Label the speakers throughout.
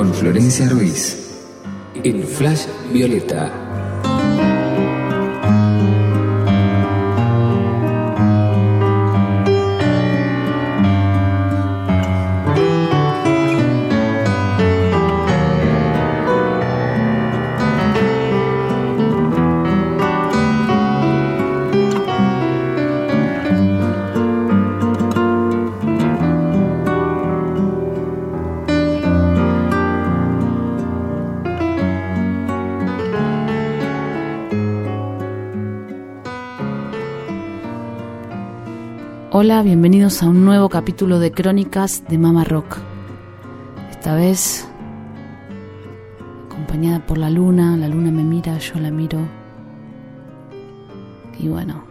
Speaker 1: con Florencia Ruiz en Flash Violeta.
Speaker 2: Hola, bienvenidos a un nuevo capítulo de Crónicas de Mama Rock. Esta vez acompañada por la luna, la luna me mira, yo la miro. Y bueno,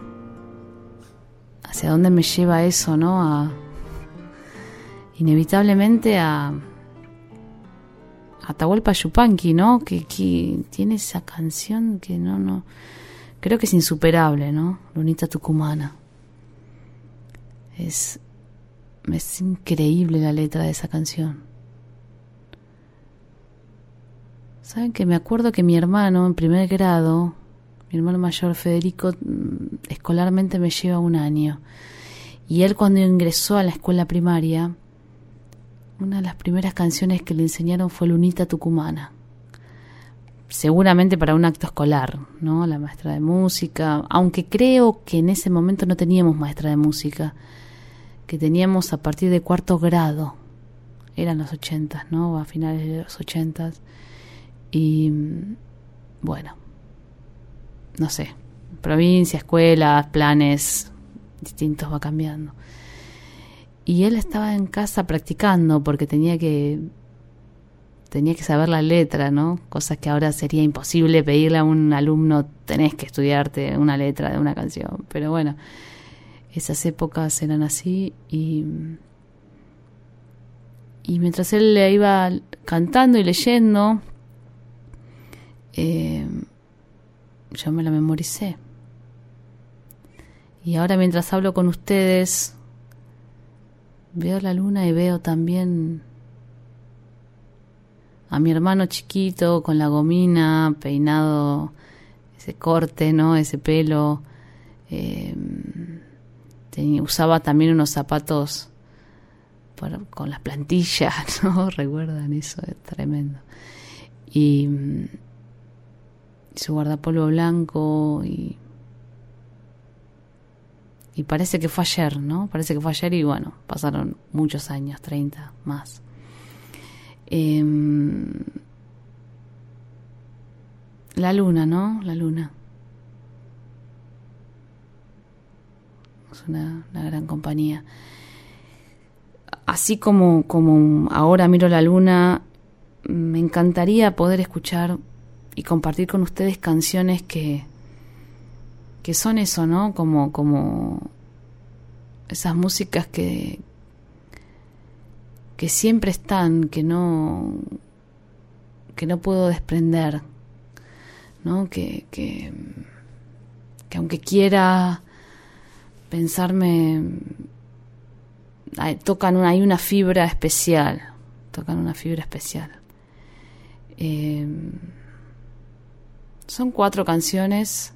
Speaker 2: ¿hacia dónde me lleva eso, no? A, inevitablemente a Atahualpa Yupanqui, ¿no? Que, que tiene esa canción que no, no, creo que es insuperable, ¿no? Lunita Tucumana. Es, es increíble la letra de esa canción. Saben que me acuerdo que mi hermano en primer grado, mi hermano mayor Federico, mm, escolarmente me lleva un año. Y él cuando ingresó a la escuela primaria, una de las primeras canciones que le enseñaron fue Lunita Tucumana. Seguramente para un acto escolar, ¿no? La maestra de música, aunque creo que en ese momento no teníamos maestra de música que teníamos a partir de cuarto grado. Eran los ochentas, ¿no? A finales de los ochentas. Y bueno, no sé, provincia, escuelas, planes distintos va cambiando. Y él estaba en casa practicando porque tenía que tenía que saber la letra, ¿no? Cosas que ahora sería imposible pedirle a un alumno, tenés que estudiarte una letra de una canción. Pero bueno, esas épocas eran así y, y mientras él le iba cantando y leyendo, eh, yo me la memoricé. Y ahora mientras hablo con ustedes, veo la luna y veo también a mi hermano chiquito con la gomina, peinado, ese corte, ¿no? Ese pelo. Eh, usaba también unos zapatos con las plantillas, ¿no? Recuerdan eso, es tremendo. Y, mm, su guardapolvo blanco y, parece que fue ayer, ¿no? Parece que fue ayer y bueno, pasaron muchos años, 30 más. Em, la luna, ¿no? La luna. Una, gran compañía. Así como, como ahora miro la luna, me encantaría poder escuchar y compartir con ustedes canciones que, que son eso, ¿no? Como, como esas músicas que, que siempre están, que no, que no puedo desprender, ¿no? Que, que, que aunque quiera pensarme tocan una, hay una fibra especial tocan una fibra especial eh, son cuatro canciones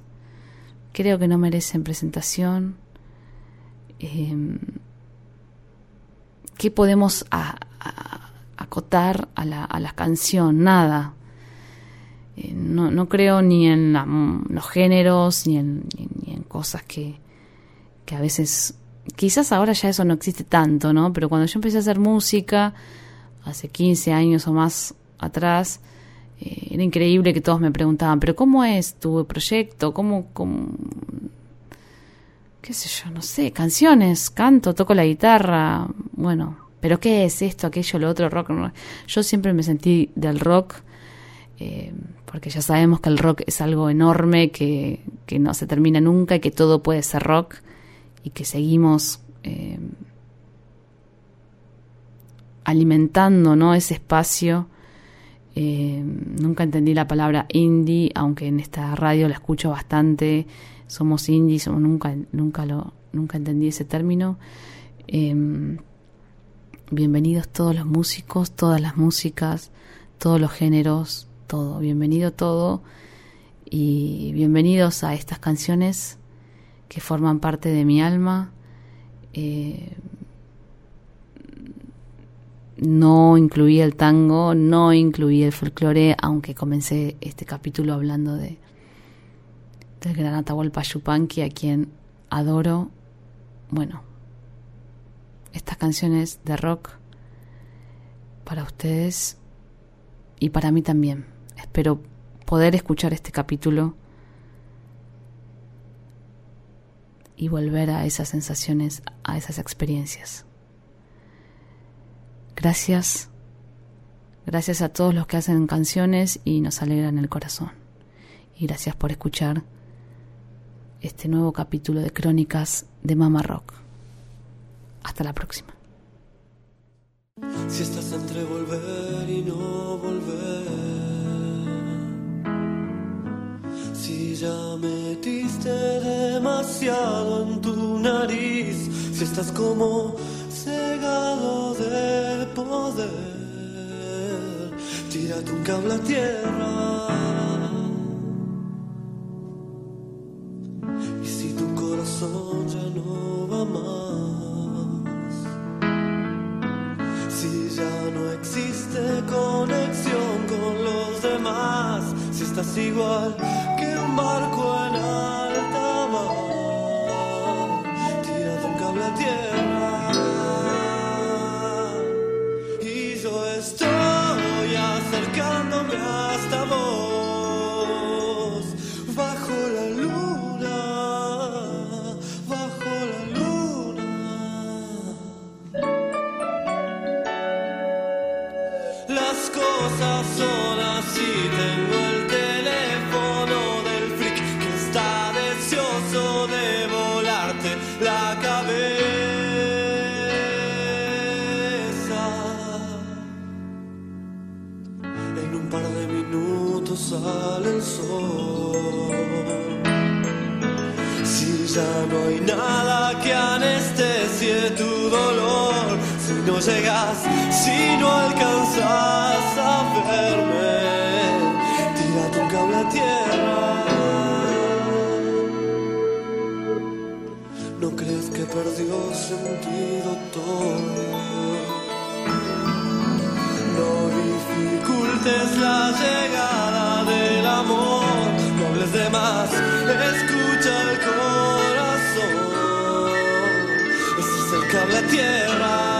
Speaker 2: creo que no merecen presentación eh, ¿qué podemos acotar a la, a la, canción? Nada. Eh, no, no, creo ni en los géneros, ni en, ni en cosas que, que a veces, quizás ahora ya eso no existe tanto, ¿no? Pero cuando yo empecé a hacer música, hace 15 años o más atrás, eh, era increíble que todos me preguntaban, pero ¿cómo es tu proyecto? ¿Cómo, cómo, qué sé yo, no sé, canciones, canto, toco la guitarra, bueno, pero ¿qué es esto, aquello, lo otro, rock? Yo siempre me sentí del rock eh, porque ya sabemos que el rock es algo enorme, que, no se termina nunca y que todo puede ser rock y que seguimos eh, alimentando ¿no? ese espacio. Eh, nunca entendí la palabra indie, aunque en esta radio la escucho bastante. Somos indies, nunca, nunca, lo, nunca entendí ese término. bienvenidos todos los músicos, todas las músicas, todos los géneros, todo, bienvenido todo y bienvenidos a estas canciones que forman parte de mi alma. Eh, no incluí el tango, no incluí el folclore, aunque comencé este capítulo hablando de del gran Atahualpa Yupanqui, a quien adoro. Bueno, estas canciones de rock para ustedes y para mí también. Espero poder escuchar este capítulo y volver a esas sensaciones, a esas experiencias. Gracias, gracias a todos los que hacen canciones y nos alegran el corazón. Y gracias por escuchar este nuevo capítulo de Crónicas de Mama Rock. Hasta la próxima.
Speaker 3: Si ya metiste demasiado en tu nariz, si estás como cegado de poder, tírate un cable a tierra. Y si tu corazón ya no va más, si ya no existe conexión con los demás, si estás igual ya no hay nada que anestesie tu dolor, si no llegas, si no alcanzas a verme, tira tu cable a tierra. ¿No crees que perdió sentido todo? No dificultes la llegada amor, no hables de más, escucha el corazón. Ese es el cable a tierra.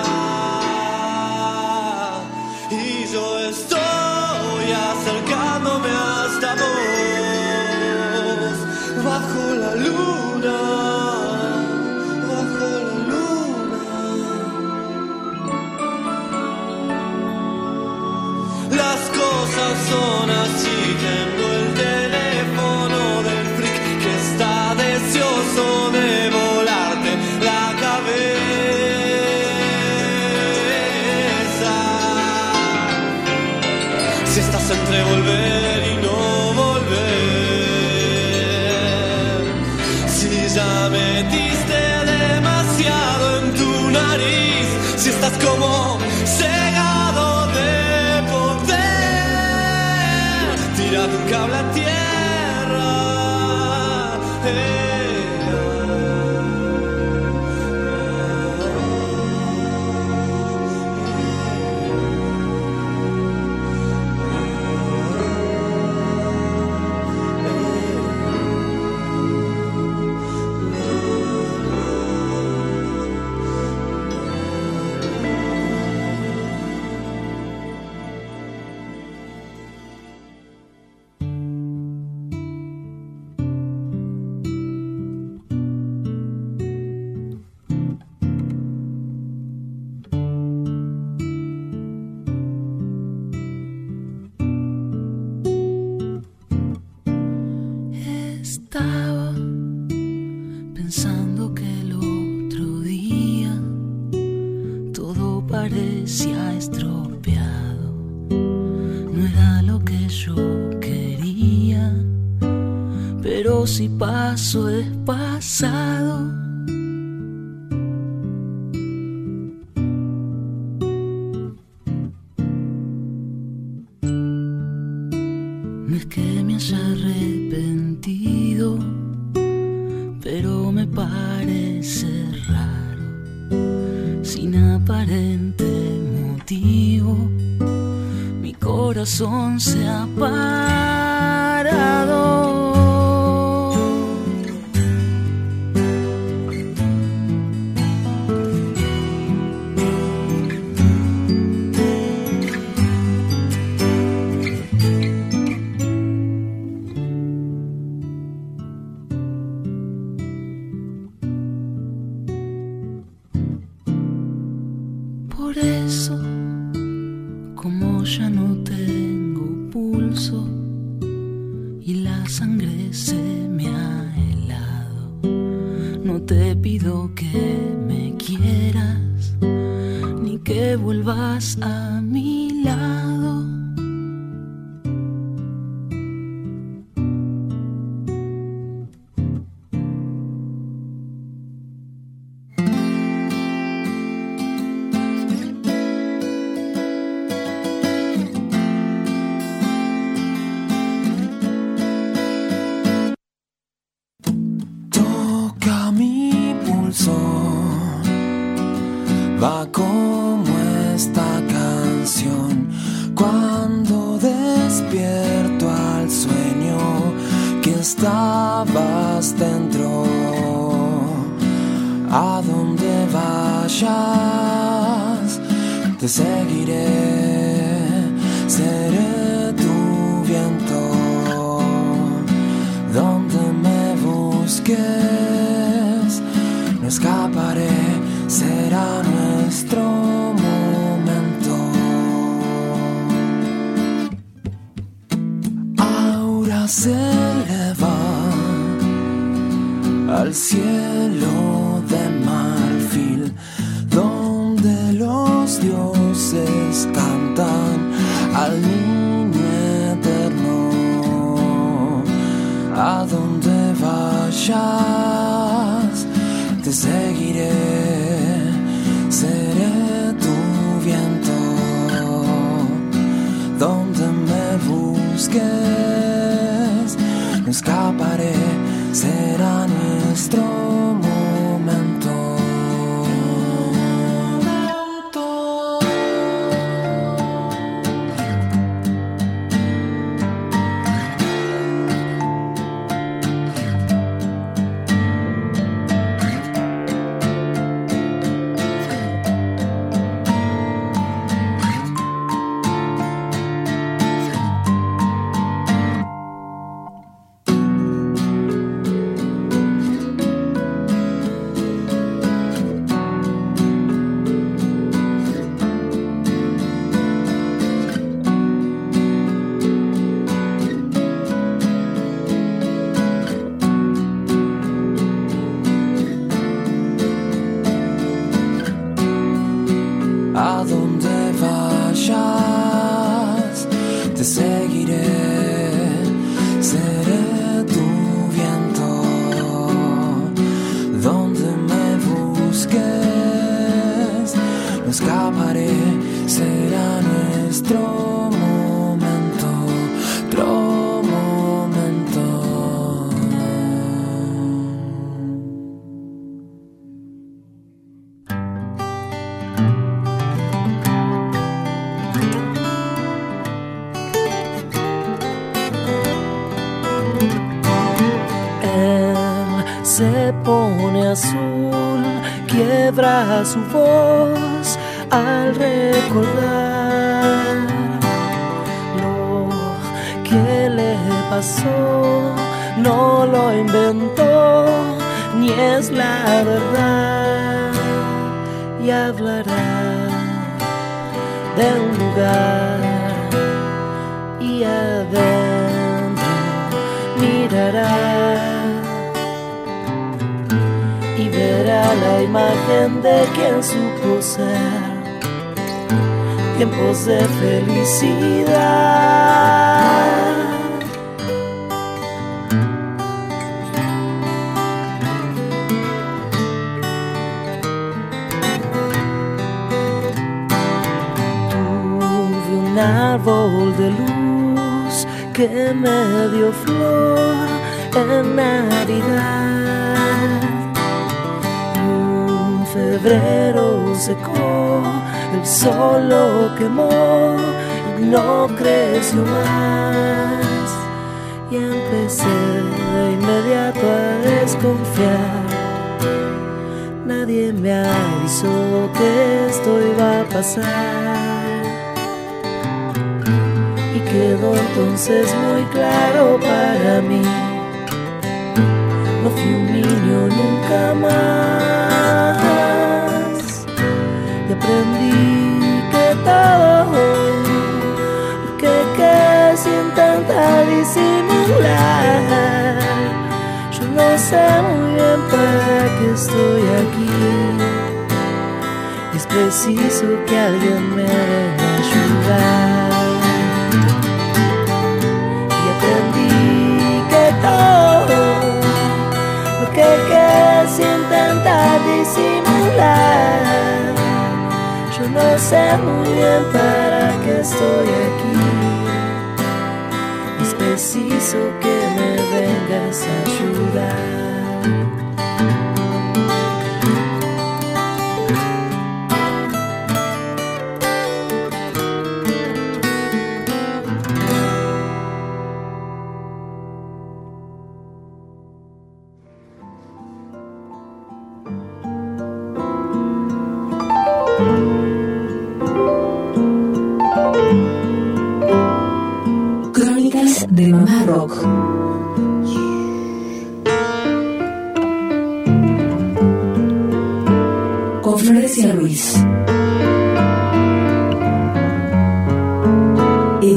Speaker 3: Volver y no volver.
Speaker 4: Pensando que el otro día todo parecía estropeado. No era lo que yo quería, pero si paso es pasado. Se ha parado. Ya no te y la sangre se me ha helado. No te pido que me quieras ni que vuelvas a llevas dentro, a donde vayas, te seguiré. nie tu wiem. Su voz al recordar lo que le pasó. No lo inventó ni es la verdad y hablará de un lugar y adentro mirará
Speaker 5: la imagen de quien supo ser tiempos de felicidad. Tuve un árbol de luz que me dio flor en Navidad. Febrero secó el sol lo quemó y no creció más. Y empecé de inmediato a desconfiar. Nadie me avisó que esto iba a pasar. Y quedó entonces muy claro para mí. No fui un niño nunca más aprendí que todo que, sin tanta disimular. Yo no sé muy bien para qué estoy aquí. Es preciso que alguien me venga no sé muy bien para qué estoy aquí. Es preciso que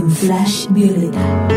Speaker 6: Flash Violeta.